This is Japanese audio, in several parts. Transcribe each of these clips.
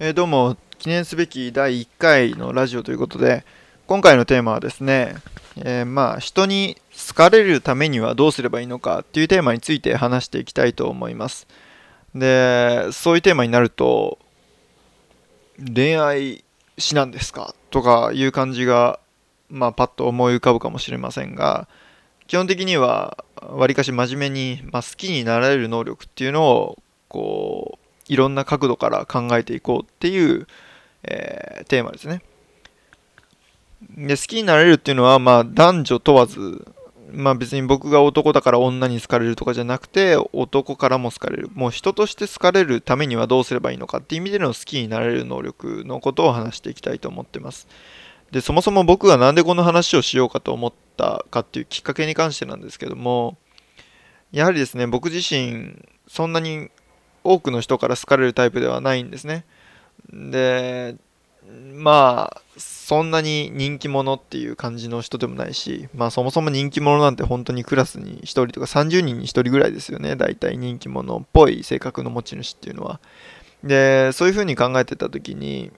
えー、どうも記念すべき第1回のラジオということで今回のテーマはですね、えー、まあ人に好かれるためにはどうすればいいのかっていうテーマについて話していきたいと思います。でそういうテーマになると恋愛しなんですかとかいう感じがまあパッと思い浮かぶかもしれませんが基本的にはわりかし真面目に、まあ、好きになられる能力っていうのをこういろんな角度から考えていこうっていう、えー、テーマですね。で好きになれるっていうのは、まあ、男女問わず、まあ、別に僕が男だから女に好かれるとかじゃなくて男からも好かれるもう人として好かれるためにはどうすればいいのかっていう意味での好きになれる能力のことを話していきたいと思ってますでそもそも僕が何でこの話をしようかと思ったかっていうきっかけに関してなんですけどもやはりですね僕自身そんなに多くの人から好かれるタイプではないんですね。で、まあ、そんなに人気者っていう感じの人でもないし、まあそもそも人気者なんて本当にクラスに1人とか30人に1人ぐらいですよね。大体人気者っぽい性格の持ち主っていうのは。で、そういうふうに考えてた時に、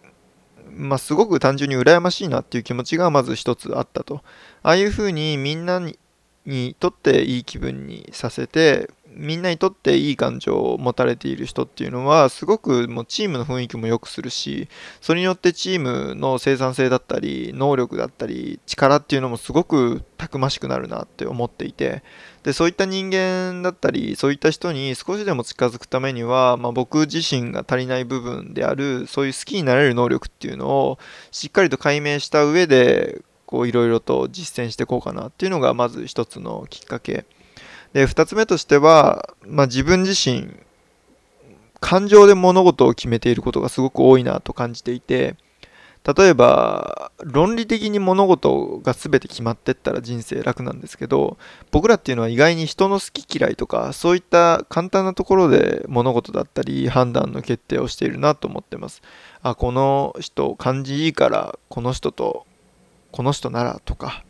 まあすごく単純に羨ましいなっていう気持ちがまず一つあったと。ああいうふうにみんなににとっていい気分にさせてみんなにとっていい感情を持たれている人っていうのはすごくもうチームの雰囲気も良くするしそれによってチームの生産性だったり能力だったり力っていうのもすごくたくましくなるなって思っていてでそういった人間だったりそういった人に少しでも近づくためには、まあ、僕自身が足りない部分であるそういう好きになれる能力っていうのをしっかりと解明した上でこういろいろと実践していこうかなっていうのがまず一つのきっかけ。で、2つ目としては、まあ、自分自身、感情で物事を決めていることがすごく多いなと感じていて、例えば、論理的に物事が全て決まってったら人生楽なんですけど、僕らっていうのは意外に人の好き嫌いとか、そういった簡単なところで物事だったり判断の決定をしているなと思ってます。あ、この人感じいいから、この人と、この人ならとか、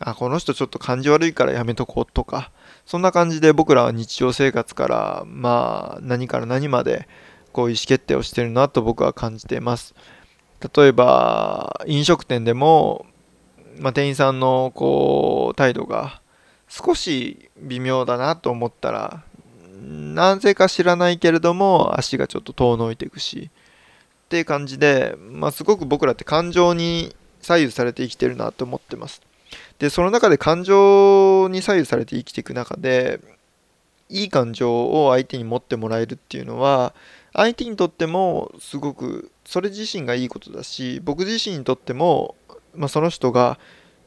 あ、この人ちょっと感じ悪いからやめとこうとか、そんな感じで僕らは日常生活からまあ何から何までこう意思決定をしてるなと僕は感じています。例えば飲食店でも、まあ、店員さんのこう態度が少し微妙だなと思ったらなぜか知らないけれども足がちょっと遠のいていくしっていう感じで、まあ、すごく僕らって感情に左右されて生きてるなと思ってます。でその中で感情に左右されて生きていく中でいい感情を相手に持ってもらえるっていうのは相手にとってもすごくそれ自身がいいことだし僕自身にとっても、まあ、その人が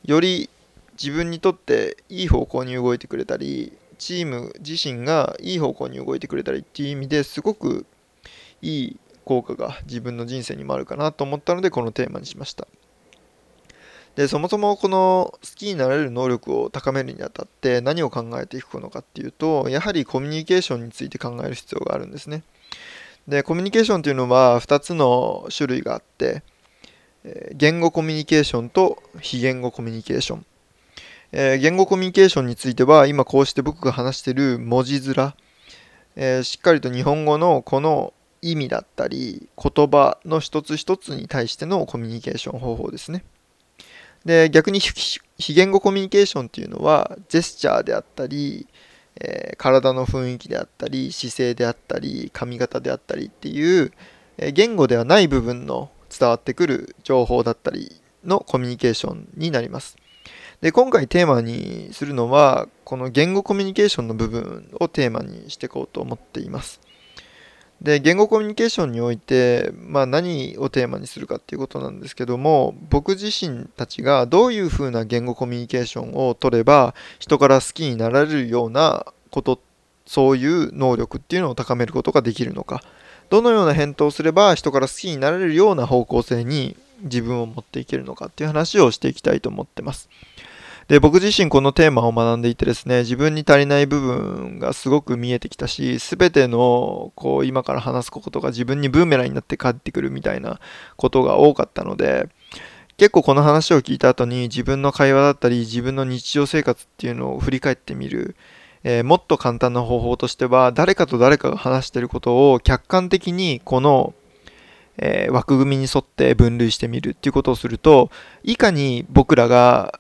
より自分にとっていい方向に動いてくれたりチーム自身がいい方向に動いてくれたりっていう意味ですごくいい効果が自分の人生にもあるかなと思ったのでこのテーマにしました。でそもそもこの好きになれる能力を高めるにあたって何を考えていくのかっていうとやはりコミュニケーションについて考える必要があるんですね。でコミュニケーションというのは2つの種類があって言語コミュニケーションと非言語コミュニケーション、え言語コミュニケーションについては今こうして僕が話している文字面、え、しっかりと日本語のこの意味だったり言葉の一つ一つに対してのコミュニケーション方法ですね。で、逆に非言語コミュニケーションっていうのは、ジェスチャーであったり、えー、体の雰囲気であったり、姿勢であったり、髪型であったりっていう、えー、言語ではない部分の伝わってくる情報だったりのコミュニケーションになります。で、今回テーマにするのは、この言語コミュニケーションの部分をテーマにしていこうと思っています。で言語コミュニケーションにおいて、まあ、何をテーマにするかっていうことなんですけども僕自身たちがどういうふうな言語コミュニケーションを取れば人から好きになられるようなことそういう能力っていうのを高めることができるのかどのような返答をすれば人から好きになられるような方向性に自分を持っていけるのかっていう話をしていきたいと思ってます。で、僕自身このテーマを学んでいてですね、自分に足りない部分がすごく見えてきたし、すべての、こう、今から話すことが自分にブーメランになって帰ってくるみたいなことが多かったので、結構この話を聞いた後に自分の会話だったり、自分の日常生活っていうのを振り返ってみる。えー、もっと簡単な方法としては、誰かと誰かが話していることを客観的にこのえー、枠組みに沿って分類してみるっていうことをするといかに僕らが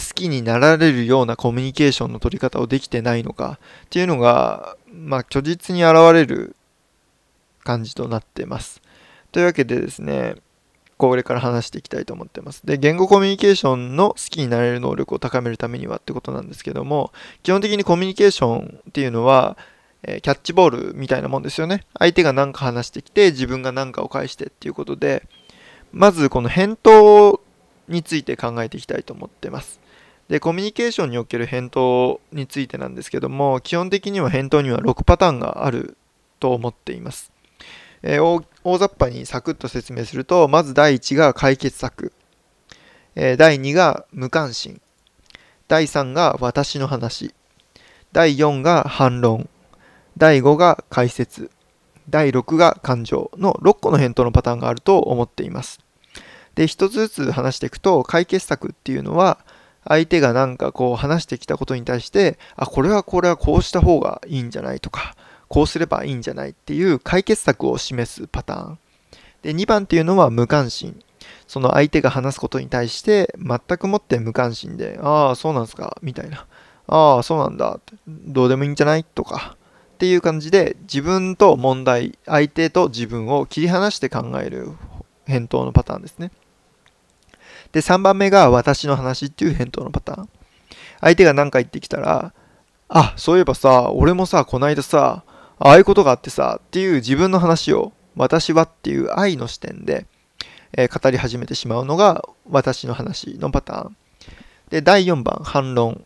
好きになられるようなコミュニケーションの取り方をできてないのかっていうのが、まあ、虚実に現れる感じとなってます。というわけでですね、これから話していきたいと思ってます。で、言語コミュニケーションの好きになれる能力を高めるためにはってことなんですけども、基本的にコミュニケーションっていうのは、え、キャッチボールみたいなもんですよね。相手が何か話してきて、自分が何かを返してっていうことで、まずこの返答について考えていきたいと思ってます。で、コミュニケーションにおける返答についてなんですけども、基本的には返答には6パターンがあると思っています。えー、大雑把にサクッと説明すると、まず第1が解決策、えー、第2が無関心、第3が私の話、第4が反論、第5が解説、第6が感情の6個の返答のパターンがあると思っています。で、一つずつ話していくと、解決策っていうのは、相手がなんかこう話してきたことに対して、あ、これはこれはこうした方がいいんじゃないとか、こうすればいいんじゃないっていう解決策を示すパターン。で、2番っていうのは無関心。その相手が話すことに対して全くもって無関心で、ああ、そうなんですか、みたいな。ああ、そうなんだ、どうでもいいんじゃないとか、っていう感じで自分と問題、相手と自分を切り離して考える返答のパターンですね。で、3番目が私の話っていう返答のパターン。相手が何か言ってきたら、あ、そういえばさ、俺もさ、こないださ、ああいうことがあってさ、っていう自分の話を、私はっていう愛の視点で、えー、語り始めてしまうのが私の話のパターン。で、第4番、反論。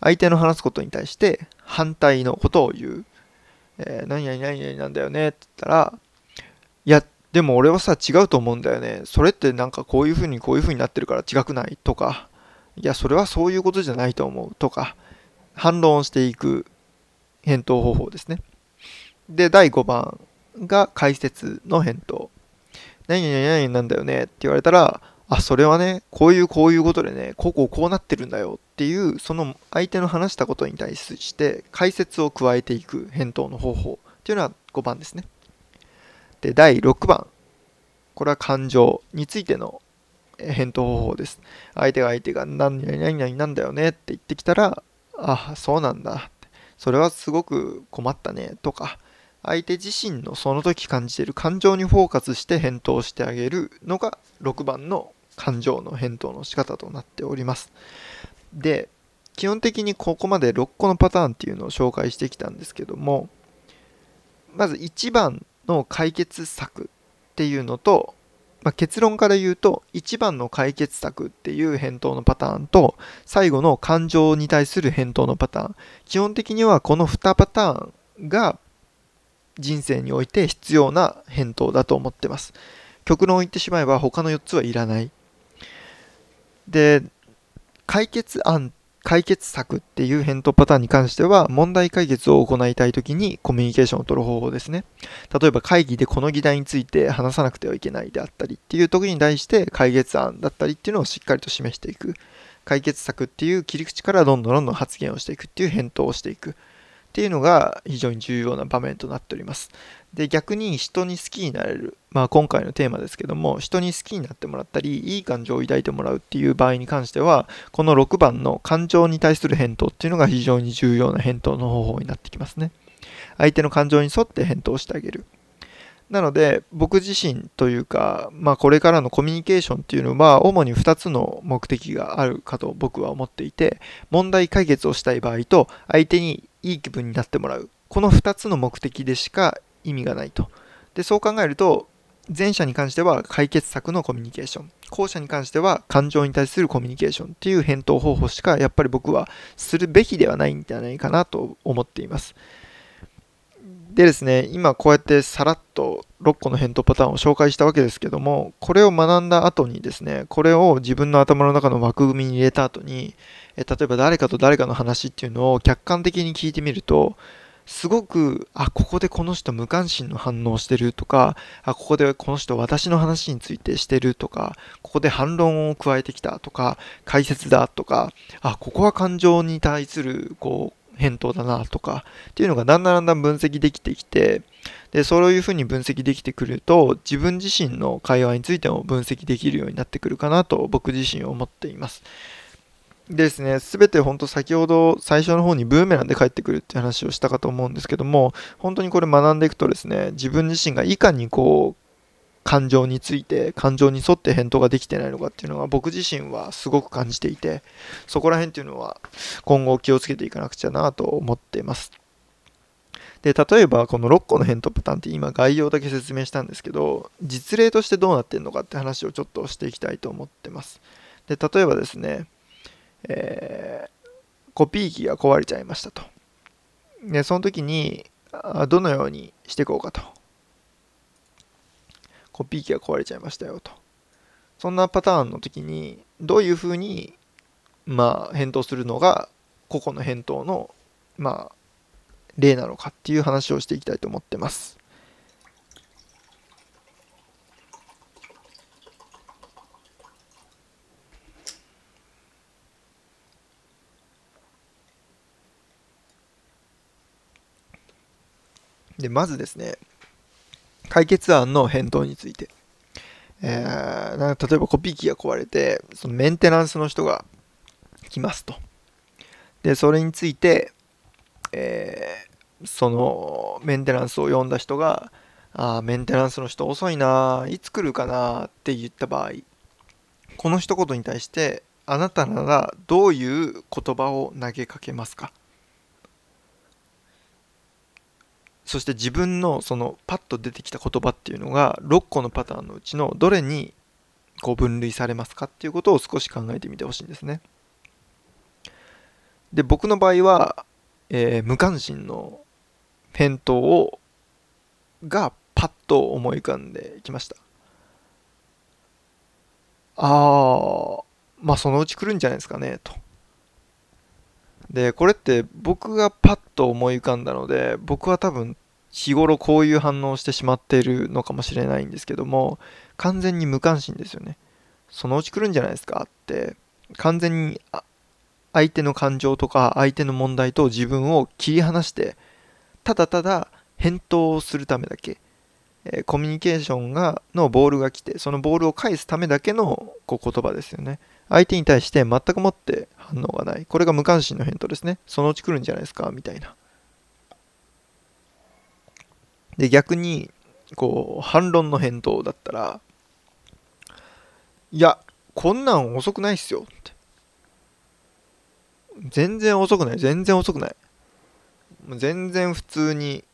相手の話すことに対して反対のことを言う。えー、何々何々なんだよねって言ったら、いや、でも俺はさ、違うと思うんだよね。それってなんかこういう風にこういう風になってるから違くない？とか、いや、それはそういうことじゃないと思うとか、反論していく返答方法ですね。で、第5番が解説の返答。何々何々なんだよねって言われたら、あ、それはね、こういうこういうことでね、こうこうこうなってるんだよっていう、その相手の話したことに対して解説を加えていく返答の方法っていうのは5番ですね。で、第6番。これは感情についての返答方法です。相手が相手が何々何々なんだよねって言ってきたら、あ、そうなんだ。それはすごく困ったねとか、相手自身のその時感じている感情にフォーカスして返答してあげるのが6番の感情の返答の仕方となっております。で、基本的にここまで6個のパターンっていうのを紹介してきたんですけども、まず1番の解決策っていうのと、まあ、結論から言うと1番の解決策っていう返答のパターンと最後の感情に対する返答のパターン基本的にはこの2パターンが人生において必要な返答だと思ってます。極論を言ってしまえば他の4つはいらない。で、解決案、解決策っていう返答パターンに関しては問題解決を行いたいときにコミュニケーションを取る方法ですね。例えば会議でこの議題について話さなくてはいけないであったりっていう時に対して解決案だったりっていうのをしっかりと示していく。解決策っていう切り口からどんどんどんどん発言をしていくっていう返答をしていく。っていうのが非常に重要な場面となっております。で、逆に人に好きになれる。まあ今回のテーマですけども、人に好きになってもらったり、いい感情を抱いてもらうっていう場合に関しては、この6番の感情に対する返答っていうのが非常に重要な返答の方法になってきますね。相手の感情に沿って返答してあげる。なので、僕自身というか、まあこれからのコミュニケーションっていうのは、主に2つの目的があるかと僕は思っていて、問題解決をしたい場合と、相手にいい気分になってもらう。この2つの目的でしか意味がないと。で、そう考えると、前者に関しては解決策のコミュニケーション。後者に関しては感情に対するコミュニケーションっていう返答方法しかやっぱり僕はするべきではないんじゃないかなと思っています。でですね、今こうやってさらっと6個の返答パターンを紹介したわけですけども、これを学んだ後にですね、これを自分の頭の中の枠組みに入れた後に、え例えば誰かと誰かの話っていうのを客観的に聞いてみると、すごく、あ、ここでこの人無関心の反応してるとか、あ、ここでこの人私の話についてしてるとか、ここで反論を加えてきたとか、解説だとか、あ、ここは感情に対する、こう、返答だなとかっていうのがだんだんだんだん分析できてきてでそういうふうに分析できてくると自分自身の会話についても分析できるようになってくるかなと僕自身思っています。ですね、すべて本当先ほど最初の方にブーメランで帰ってくるって話をしたかと思うんですけども本当にこれ学んでいくとですね自分自身がいかにこう感情について感情に沿って返答ができてないのかっていうのは僕自身はすごく感じていてそこら辺っていうのは今後気をつけていかなくちゃなと思っています。で例えばこの6個の返答パターンって今概要だけ説明したんですけど実例としてどうなってるのかって話をちょっとしていきたいと思ってます。で例えばですね、えー、コピー機が壊れちゃいましたとでその時にどのようにしていこうかとコピー機が壊れちゃいましたよと。そんなパターンの時に、どういうふうに、まあ、返答するのが、個々の返答の、まあ、例なのかっていう話をしていきたいと思ってます。で、まずですね、解決案の返答について。えー、例えばコピー機が壊れて、そのメンテナンスの人が来ますと。で、それについて、えー、そのメンテナンスを呼んだ人が、あメンテナンスの人遅いな、いつ来るかなって言った場合、この一言に対して、あなたならどういう言葉を投げかけますか？そして自分のそのパッと出てきた言葉っていうのが6個のパターンのうちのどれにこう分類されますかっていうことを少し考えてみてほしいんですね。で僕の場合は、えー、無関心の返答をがパッと思い浮かんできました。ああまあそのうち来るんじゃないですかねと。でこれって僕がパッと思い浮かんだので僕は多分日頃こういう反応をしてしまっているのかもしれないんですけども完全に無関心ですよね。そのうち来るんじゃないですかって。完全に相手の感情とか相手の問題と自分を切り離してただただ返答をするためだけ、えコミュニケーションがのボールが来てそのボールを返すためだけのこう言葉ですよね。相手に対して全くもって反応がない。これが無関心の返答ですね。そのうち来るんじゃないですかみたいな。で、逆に、こう、反論の返答だったら、いや、こんなん遅くないっすよって。全然遅くない、全然遅くない。全然普通に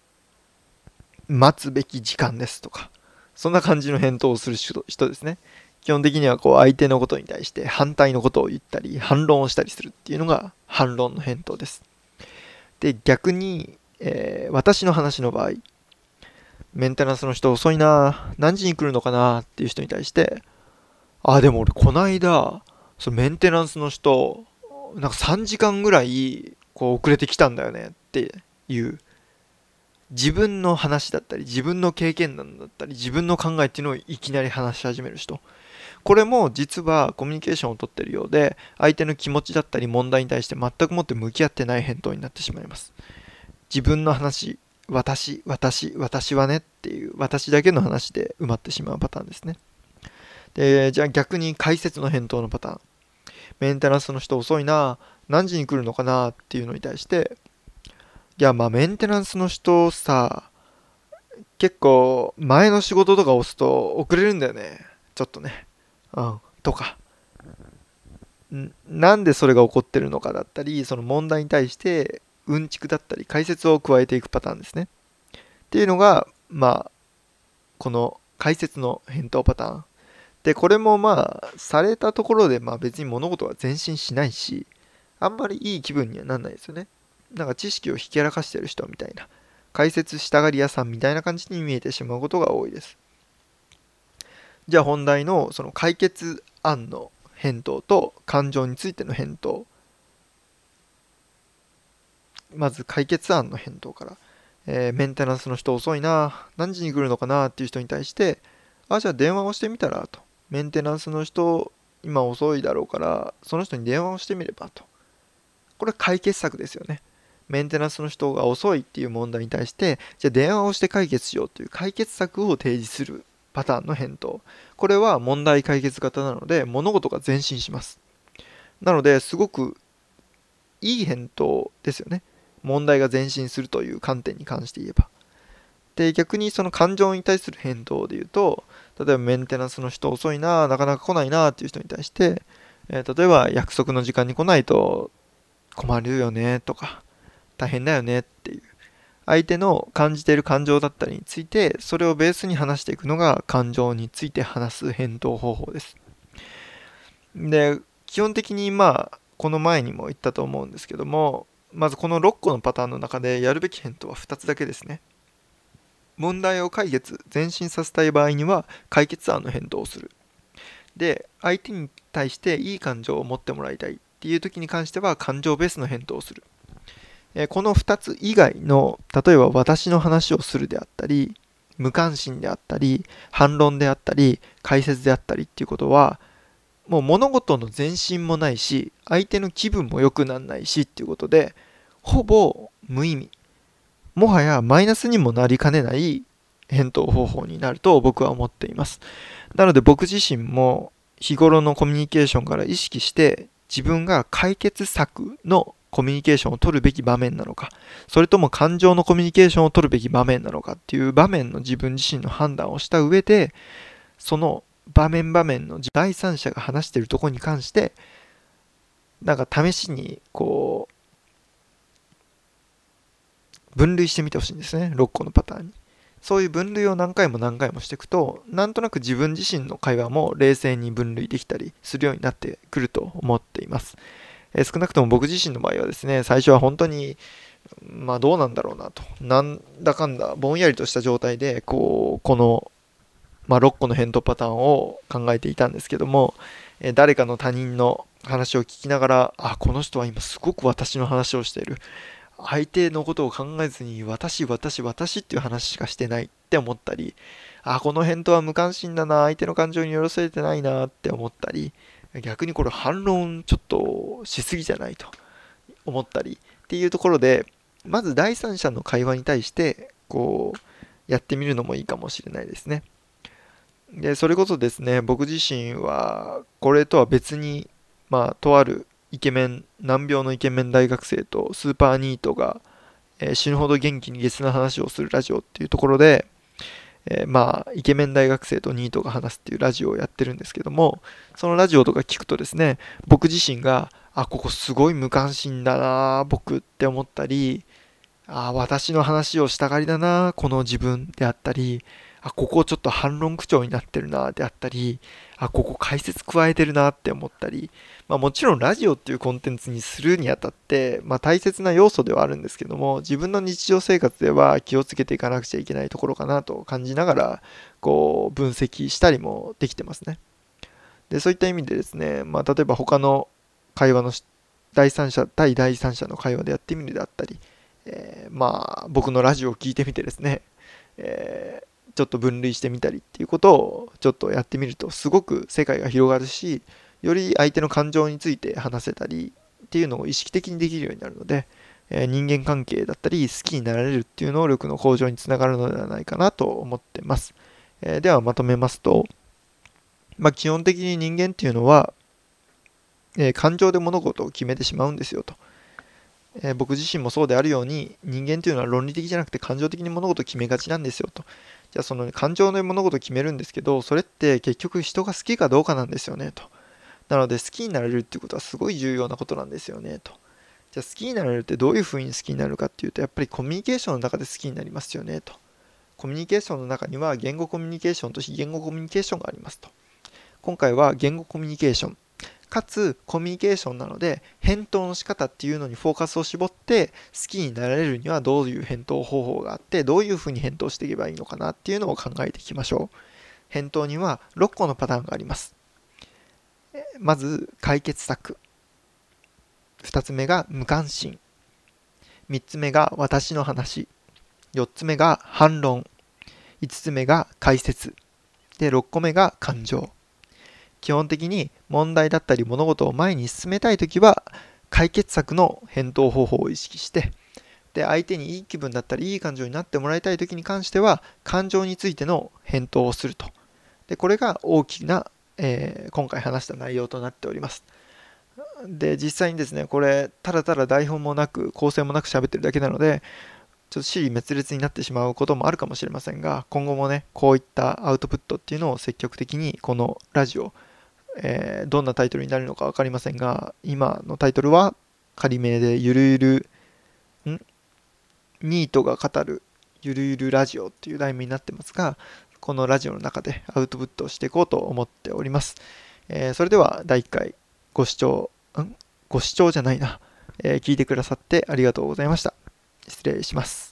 待つべき時間ですとか、そんな感じの返答をする人ですね。基本的にはこう相手のことに対して反対のことを言ったり、反論をしたりするっていうのが反論の返答です。で、逆に、えー、私の話の場合、メンテナンスの人遅いな、何時に来るのかなっていう人に対して、あ、でも俺こないだ、そのメンテナンスの人、なんか3時間ぐらいこう遅れてきたんだよねっていう。自分の話だったり自分の経験談だったり自分の考えっていうのをいきなり話し始める人。これも実はコミュニケーションをとってるようで相手の気持ちだったり問題に対して全くもって向き合ってない返答になってしまいます。自分の話私、私、私はねっていう、私だけの話で埋まってしまうパターンですね。で、じゃあ逆に解説の返答のパターン。メンテナンスの人遅いな、何時に来るのかなっていうのに対して、いや、まあメンテナンスの人さ、結構前の仕事とか押すと遅れるんだよね。ちょっとね。うん。とか。なんでそれが起こってるのかだったり、その問題に対してうんちくだったり解説を加えていくパターンですね。っていうのが、まあ、この解説の返答パターン。で、これもまあ、されたところで、まあ別に物事は前進しないし、あんまりいい気分にはなんないですよね。なんか知識をひけらかしてる人みたいな、解説したがり屋さんみたいな感じに見えてしまうことが多いです。じゃあ本題のその解決案の返答と感情についての返答まず解決案の返答から、えー、メンテナンスの人遅いな、何時に来るのかなっていう人に対して、あ、じゃあ電話をしてみたらと。メンテナンスの人、今遅いだろうから、その人に電話をしてみればと。これ解決策ですよね。メンテナンスの人が遅いっていう問題に対してじゃあ電話をして解決しようという解決策を提示するパターンの返答これは問題解決型なので物事が前進しますなのですごくいい返答ですよね問題が前進するという観点に関して言えば。で逆にその感情に対する返答で言うと例えばメンテナンスの人遅いななかなか来ないなっていう人に対して、えー、例えば約束の時間に来ないと困るよねとか大変だよねっていう相手の感じている感情だったりについてそれをベースに話していくのが感情について話す返答方法です。で基本的にまあこの前にも言ったと思うんですけどもまずこの6個のパターンの中でやるべき返答は2つだけですね。問題を解決前進させたい場合には解決案の返答をする。で相手に対していい感情を持ってもらいたいっていう時に関しては感情ベースの返答をする。えこの2つ以外の例えば私の話をするであったり無関心であったり反論であったり解説であったりっていうことはもう物事の前進もないし相手の気分も良くならないしっていうことでほぼ無意味。もはやマイナスにもなりかねない返答方法になると僕は思っています。なので僕自身も日頃のコミュニケーションから意識して自分が解決策のコミュニケーションを取るべき場面なのか、それとも感情のコミュニケーションを取るべき場面なのかっていう場面の自分自身の判断をした上で、その場面場面の第三者が話しているところに関して、なんか試しにこう、分類してみてほしいんですね、6個のパターンに。そういう分類を何回も何回もしていくと、なんとなく自分自身の会話も冷静に分類できたりするようになってくると思っています。え少なくとも僕自身の場合はですね、最初は本当に、まあどうなんだろうなと、なんだかんだぼんやりとした状態で、こう、この、まあ、6個の返答パターンを考えていたんですけども、え誰かの他人の話を聞きながら、あ、この人は今すごく私の話をしている。相手のことを考えずに私、私、私っていう話しかしてないって思ったり、あ、この返答は無関心だな、相手の感情に寄せれてないなって思ったり、逆にこれ反論ちょっとしすぎじゃないと思ったりっていうところでまず第三者の会話に対してこうやってみるのもいいかもしれないですね。でそれこそですね僕自身はこれとは別にまあとあるイケメン難病のイケメン大学生とスーパーニートが、えー、死ぬほど元気にゲスな話をするラジオっていうところでえー、まあ、イケメン大学生とニートが話すっていうラジオをやってるんですけども、そのラジオとか聞くとですね、僕自身が、あ、ここすごい無関心だな、僕って思ったり、あ、私の話をしたがりだな、この自分であったり、あ、ここちょっと反論口調になってるな、であったり、あ、ここ解説加えてるなって思ったり、まあ、もちろんラジオっていうコンテンツにするにあたって、まあ、大切な要素ではあるんですけども自分の日常生活では気をつけていかなくちゃいけないところかなと感じながらこう分析したりもできてますね。でそういった意味でですね、まあ、例えば他の会話の第三者対第三者の会話でやってみるであったり、えー、まあ僕のラジオを聞いてみてですね、えー、ちょっと分類してみたりっていうことをちょっとやってみるとすごく世界が広がるしより相手の感情について話せたりっていうのを意識的にできるようになるので、え、人間関係だったり好きになられるっていう能力の向上につながるのではないかなと思ってます。え、ではまとめますと、まあ、基本的に人間っていうのは、え、感情で物事を決めてしまうんですよと。え僕自身もそうであるように人間というのは論理的じゃなくて感情的に物事を決めがちなんですよと。じゃあその感情で物事を決めるんですけどそれって結局人が好きかどうかなんですよねと。なので好きになれるっていうことはすごい重要なことなんですよねと。じゃあ好きになれるってどういうふうに好きになるかっていうとやっぱりコミュニケーションの中で好きになりますよねと。コミュニケーションの中には言語コミュニケーションと非言語コミュニケーションがありますと。今回は言語コミュニケーションかつコミュニケーションなので返答の仕方っていうのにフォーカスを絞って好きになられるにはどういう返答方法があってどういうふうに返答していけばいいのかなっていうのを考えていきましょう。返答には6個のパターンがあります。まず解決策。2つ目が無関心。3つ目が私の話。4つ目が反論。5つ目が解説。で6個目が感情。基本的に問題だったり物事を前に進めたいときは解決策の返答方法を意識してで相手にいい気分だったりいい感情になってもらいたい時に関しては感情についての返答をすると。でこれが大きな、えー、今回話した内容となっております。で実際にですねこれただただ台本もなく構成もなく喋ってるだけなのでちょっと尻滅裂になってしまうこともあるかもしれませんが今後もねこういったアウトプットっていうのを積極的にこのラジオ、えー、どんなタイトルになるのか分かりませんが今のタイトルは仮名でゆるゆるん？ニートが語るゆるゆるラジオっていう題名になってますがこのラジオの中でアウトプットしていこうと思っております、えー、それでは第1回ご視聴ん？ご視聴じゃないな、えー、聞いてくださってありがとうございました。失礼します。